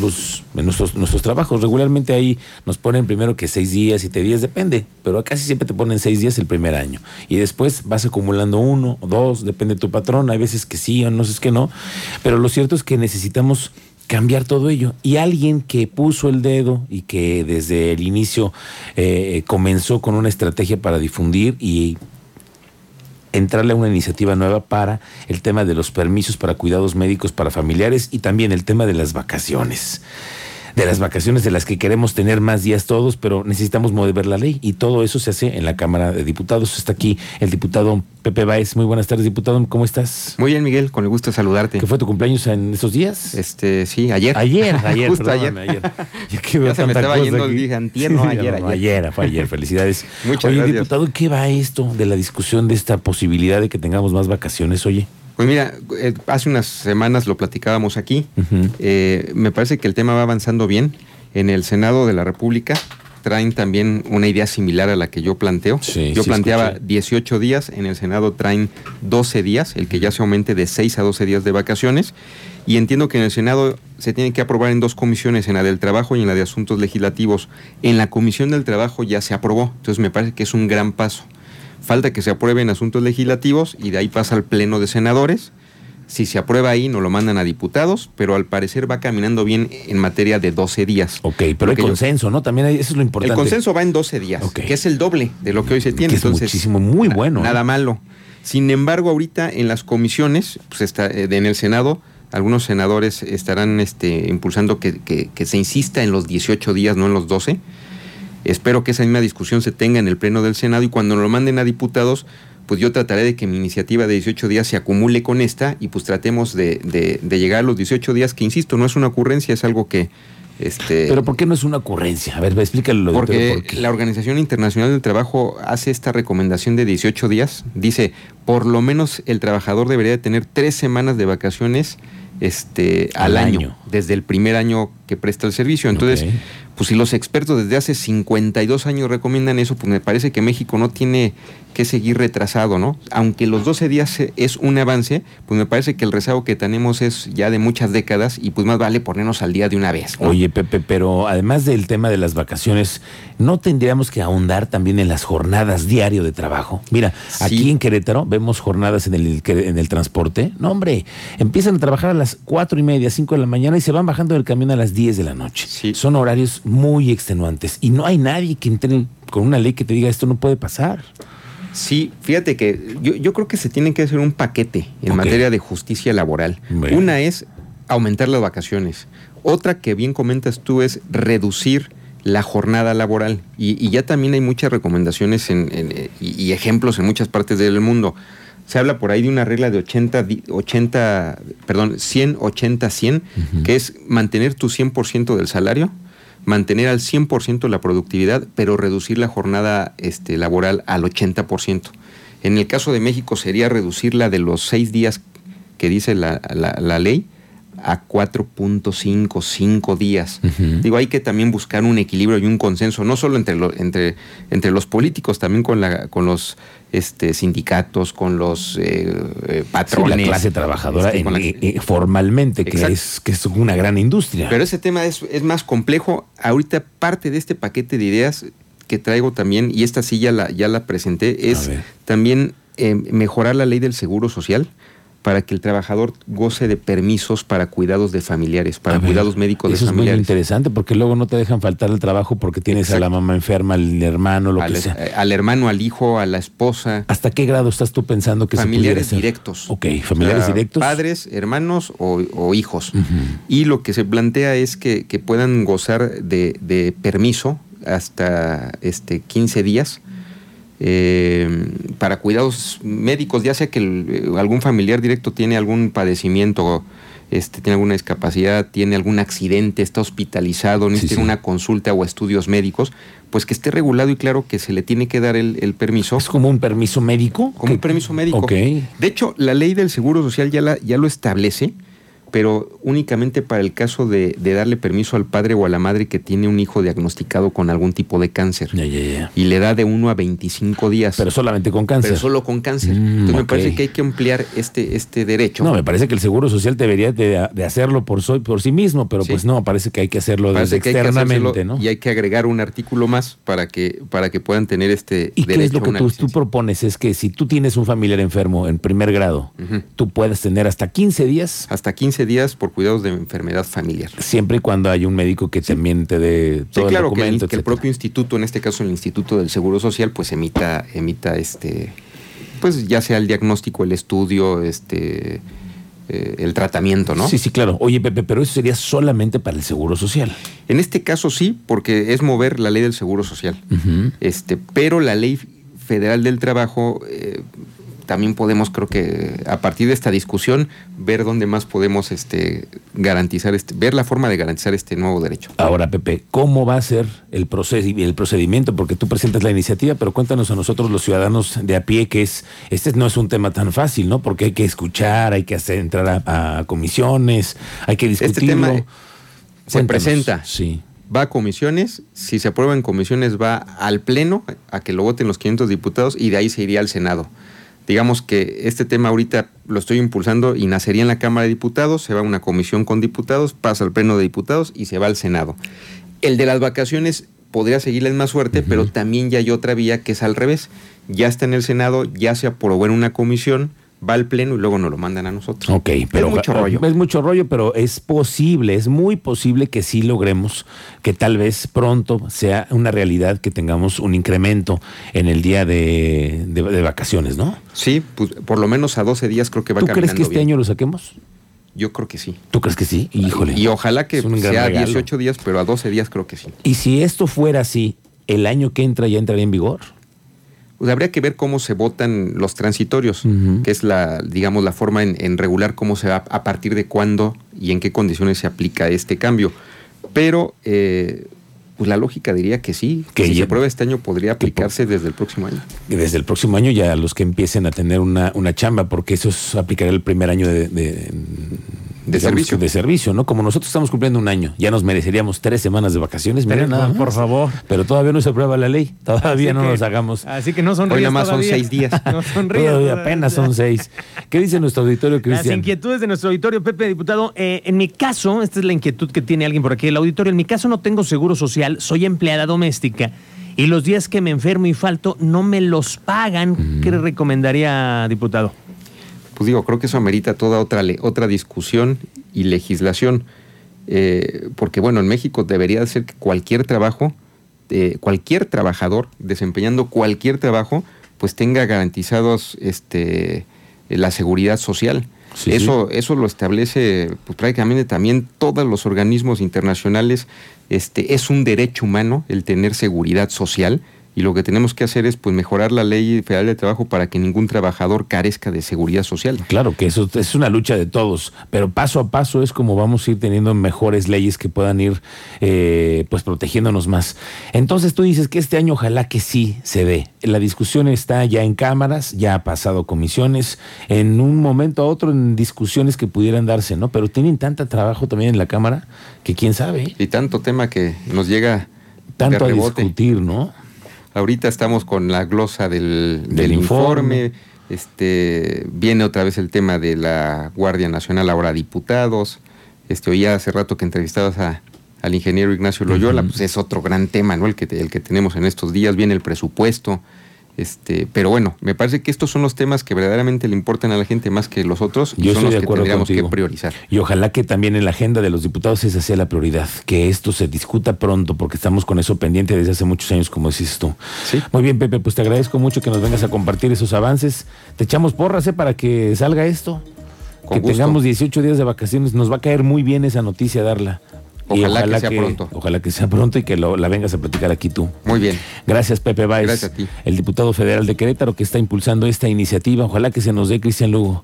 nuestros trabajos. Regularmente ahí nos ponen primero que seis días, siete días, depende, pero casi siempre te ponen seis días el primer año. Y después vas acumulando uno o dos, depende de tu patrón, hay veces que sí o no sé que no, pero lo cierto es que necesitamos cambiar todo ello. Y alguien que puso el dedo y que desde el inicio eh, comenzó con una estrategia para difundir y entrarle a una iniciativa nueva para el tema de los permisos para cuidados médicos para familiares y también el tema de las vacaciones de las vacaciones de las que queremos tener más días todos, pero necesitamos mover la ley y todo eso se hace en la Cámara de Diputados. Está aquí el diputado Pepe Baez. Muy buenas tardes, diputado. ¿Cómo estás? Muy bien, Miguel, con el gusto de saludarte. ¿Qué fue tu cumpleaños en esos días? Este, sí, ayer. Ayer, ayer, Justo ayer. ayer. Ya, se me estaba yendo, dije antier, no, ayer, ayer. Ayer, fue ayer, felicidades. Muchas oye, gracias. diputado, ¿qué va esto de la discusión de esta posibilidad de que tengamos más vacaciones, oye? Pues mira, eh, hace unas semanas lo platicábamos aquí. Eh, me parece que el tema va avanzando bien. En el Senado de la República traen también una idea similar a la que yo planteo. Sí, yo sí, planteaba escuché. 18 días, en el Senado traen 12 días, el que ya se aumente de 6 a 12 días de vacaciones. Y entiendo que en el Senado se tiene que aprobar en dos comisiones, en la del trabajo y en la de asuntos legislativos. En la comisión del trabajo ya se aprobó, entonces me parece que es un gran paso. Falta que se apruebe en asuntos legislativos y de ahí pasa al Pleno de Senadores. Si se aprueba ahí, nos lo mandan a diputados, pero al parecer va caminando bien en materia de 12 días. Ok, pero yo- consenso, ¿no? También hay- eso es lo importante. El consenso va en 12 días, que es el doble de lo que hoy se tiene. Que es Entonces, muchísimo, muy bueno. ¿eh? Nada malo. Sin embargo, ahorita en las comisiones, pues está, eh, en el Senado, algunos senadores estarán este, impulsando que, que- que se insista en los 18 días, no en los 12. Espero que esa misma discusión se tenga en el Pleno del Senado y cuando lo manden a diputados, pues yo trataré de que mi iniciativa de 18 días se acumule con esta y pues tratemos de, de- de llegar a los 18 días, que insisto, no es una ocurrencia, es algo que... Este, Pero ¿por qué no es una ocurrencia? A ver, explícalo. porque ¿por qué? la Organización Internacional del Trabajo hace esta recomendación de 18 días. Dice, por lo menos el trabajador debería de tener tres semanas de vacaciones este, al, Al año, año. desde el primer año que presta el servicio. Entonces. Pues si los expertos desde hace 52 años recomiendan eso, pues me parece que México no tiene que seguir retrasado, ¿no? Aunque los 12 días es un avance, pues me parece que el rezago que tenemos es ya de muchas décadas y pues más vale ponernos al día de una vez. ¿no? Oye, Pepe, pero además del tema de las vacaciones, ¿no tendríamos que ahondar también en las jornadas diario de trabajo? Mira, Sí. aquí en Querétaro vemos jornadas en el, en el transporte. No, hombre, empiezan a trabajar a las cuatro y media, cinco de la mañana y se van bajando del camión a las 10 de la noche. Sí. Son horarios muy extenuantes y no hay nadie que entre con una ley que te diga esto no puede pasar. Sí, fíjate que yo, yo creo que se tiene que hacer un paquete en materia de justicia laboral. Una es aumentar las vacaciones. Otra que bien comentas tú es reducir la jornada laboral. Y, y ya también hay muchas recomendaciones en- en, eh, y, y ejemplos en muchas partes del mundo. Se habla por ahí de una regla de 80, di- 80 perdón, 100, 80, 100, que es mantener tu 100% del salario, mantener al 100% la productividad, pero reducir la jornada este, laboral al 80%. En el caso de México sería reducirla de los seis días que dice la, la- la ley a 4.5, 5 días. Ujú. Digo, hay que también buscar un equilibrio y un consenso, no solo entre, lo- entre, entre los políticos, también con, la, con los este, sindicatos, con los eh, eh, Sí, patrones. la clase trabajadora este, en- con la- eh, eh, formalmente, que es, que es una gran industria. pero ese tema es, es más complejo. Ahorita parte de este paquete de ideas que traigo también, y esta sí ya la, ya la presenté, es también eh, mejorar la ley del seguro social para que el trabajador goce de permisos para cuidados de familiares, para ver, cuidados médicos Eso de es muy familiares. interesante porque luego no te dejan faltar al trabajo porque tienes a la Exacto. mamá enferma, al hermano, lo al, que sea. al hermano, al hijo, a la esposa, ¿Hasta qué grado estás tú pensando que familiares se directos. Ok, familiares O sea, directos. Padres, hermanos o, o hijos. Ujú. Y lo que se plantea es que, que puedan gozar de, de permiso hasta este 15 días eh, para cuidados médicos, ya sea que el- eh, algún familiar directo tiene algún padecimiento, este, tiene alguna discapacidad, tiene algún accidente, está hospitalizado, necesita sí. una consulta o estudios médicos, pues que esté regulado y claro que se le tiene que dar el, el permiso. ¿Es como un permiso médico? Como un permiso médico. Ok. De hecho, la ley del Seguro Social ya, la, ya lo establece, pero únicamente para el caso de, de, darle permiso al padre o a la madre que tiene un hijo diagnosticado con algún tipo de cáncer. Ya, ya, ya. Y le da de 1 a 25 días. Pero solamente con cáncer. Pero solo con cáncer. Mm, Entonces me parece que hay que ampliar este, este derecho. No, me parece que el Seguro Social debería de, de hacerlo por, so- por sí mismo, pero Sí. pues no, parece que hay que hacerlo desde que hay que externamente, ¿no? Y hay que agregar un artículo más para que, para que puedan tener este ¿Y qué derecho es lo que tú, propones? Es que si tú tienes un familiar enfermo en primer grado, Ujú. tú puedes tener hasta 15 días, Hasta 15 días por cuidados de enfermedad familiar. siempre y cuando haya un médico que también te dé Sí, todo claro, el que el, documento, que el propio instituto, en este caso el Instituto del Seguro Social, pues emita, emita este, pues ya sea el diagnóstico, el estudio, este, eh, el tratamiento, ¿no? Sí, sí, claro. Oye, Pepe, pero eso sería solamente para el Seguro Social. En este caso sí, porque es mover la ley del Seguro Social. Este, pero la ley federal del trabajo eh, también podemos, creo que a partir de esta discusión, ver dónde más podemos este, garantizar, este, ver la forma de garantizar este nuevo derecho. Ahora, Pepe, ¿cómo va a ser el, procedi- el procedimiento? Porque tú presentas la iniciativa, pero cuéntanos a nosotros los ciudadanos de a pie que es, este no es un tema tan fácil, ¿no? Porque hay que escuchar, hay que hacer entrar a, a comisiones, hay que discutirlo. Este tema se Cuéntanos. presenta. Sí. Va a comisiones, si se aprueba en comisiones va al Pleno a que lo voten los 500 diputados y de ahí se iría al Senado. Digamos que este tema ahorita lo estoy impulsando y nacería en la Cámara de Diputados, se va a una comisión con diputados, pasa al Pleno de Diputados y se va al Senado. El de las vacaciones podría seguir la misma suerte, pero también ya hay otra vía que es al revés. Ya está en el Senado, ya se aprobó en una comisión, va al Pleno y luego nos lo mandan a nosotros. Ok, pero mucho oja- rollo. Es mucho rollo, pero es posible, es muy posible que sí logremos que tal vez pronto sea una realidad que tengamos un incremento en el día de, de- de vacaciones, ¿no? Sí, pues por lo menos a 12 días creo que va ¿Tú crees que este bien. año lo saquemos? Yo creo que sí. ¿Tú crees que sí? Híjole. Y ojalá que Es sea regalo. 18 días, pero a 12 días creo que sí. Y si esto fuera así, ¿el año que entra ya entraría en vigor? Pues habría que ver cómo se votan los transitorios, que es la, digamos, la forma en, en regular cómo se va, a partir de cuándo y en qué condiciones se aplica este cambio. Pero, eh, pues la lógica diría que sí, que si ya- se aprueba este año podría aplicarse desde el próximo año. Desde el próximo año ya los que empiecen a tener una, una chamba, porque eso es, aplicaría el primer año de, de, De servicio. de servicio, ¿no? Como nosotros estamos cumpliendo un año, ya nos mereceríamos tres semanas de vacaciones. Mira nada por favor. Pero todavía no se aprueba la ley, todavía Así no que- nos hagamos. Así que no sonríes Hoy nada más son seis días. No sonríes Todavía apenas son seis. ¿Qué dice nuestro auditorio, Las Cristian? inquietudes de nuestro auditorio, Pepe, diputado. Eh, en mi caso, esta es la inquietud que tiene alguien por aquí, el auditorio. En mi caso no tengo seguro social, soy empleada doméstica y los días que me enfermo y falto no me los pagan. ¿Qué le recomendaría, diputado? Pues digo, creo que eso amerita toda otra, otra discusión y legislación. Eh, porque bueno, en México debería de ser que cualquier trabajo, eh, cualquier trabajador desempeñando cualquier trabajo, pues tenga garantizados este, la seguridad social. Sí, eso, eso lo establece pues, prácticamente también todos los organismos internacionales. Este, es un derecho humano el tener seguridad social y lo que tenemos que hacer es pues mejorar la ley federal de trabajo para que ningún trabajador carezca de seguridad social. Claro que eso es una lucha de todos, pero paso a paso es como vamos a ir teniendo mejores leyes que puedan ir eh, pues protegiéndonos más. Entonces tú dices que este año ojalá que sí se dé. La discusión está ya en cámaras, ya ha pasado comisiones, en un momento a otro en discusiones que pudieran darse, ¿no? Pero tienen tanta trabajo también en la Cámara que quién sabe, ¿eh? Y tanto tema que nos llega tanto a discutir, ¿no? Ahorita estamos con la glosa del, Del del informe. informe. Este, viene otra vez el tema de la Guardia Nacional, ahora diputados. Este, oía hace rato que entrevistabas a, al ingeniero Ignacio Loyola, pues es otro gran tema, ¿no? El que, el que tenemos en estos días, viene el presupuesto. Este, pero bueno, me parece que estos son los temas que verdaderamente le importan a la gente más que los otros y Yo son los de que tendríamos contigo. que priorizar. Y ojalá que también en la agenda de los diputados esa sea la prioridad, que esto se discuta pronto, porque estamos con eso pendiente desde hace muchos años, como dices tú. Sí. Muy bien, Pepe, pues te agradezco mucho que nos vengas a compartir esos avances. Te echamos porras, ¿eh? Para que salga esto. Con que gusto. tengamos 18 días de vacaciones. Nos va a caer muy bien esa noticia darla. Ojalá que sea pronto. Ojalá que sea pronto y que lo- la vengas a platicar aquí tú. Muy bien. Gracias, Pepe Báez. Gracias a ti. El diputado federal de Querétaro que está impulsando esta iniciativa. Ojalá que se nos dé, Cristian Lugo.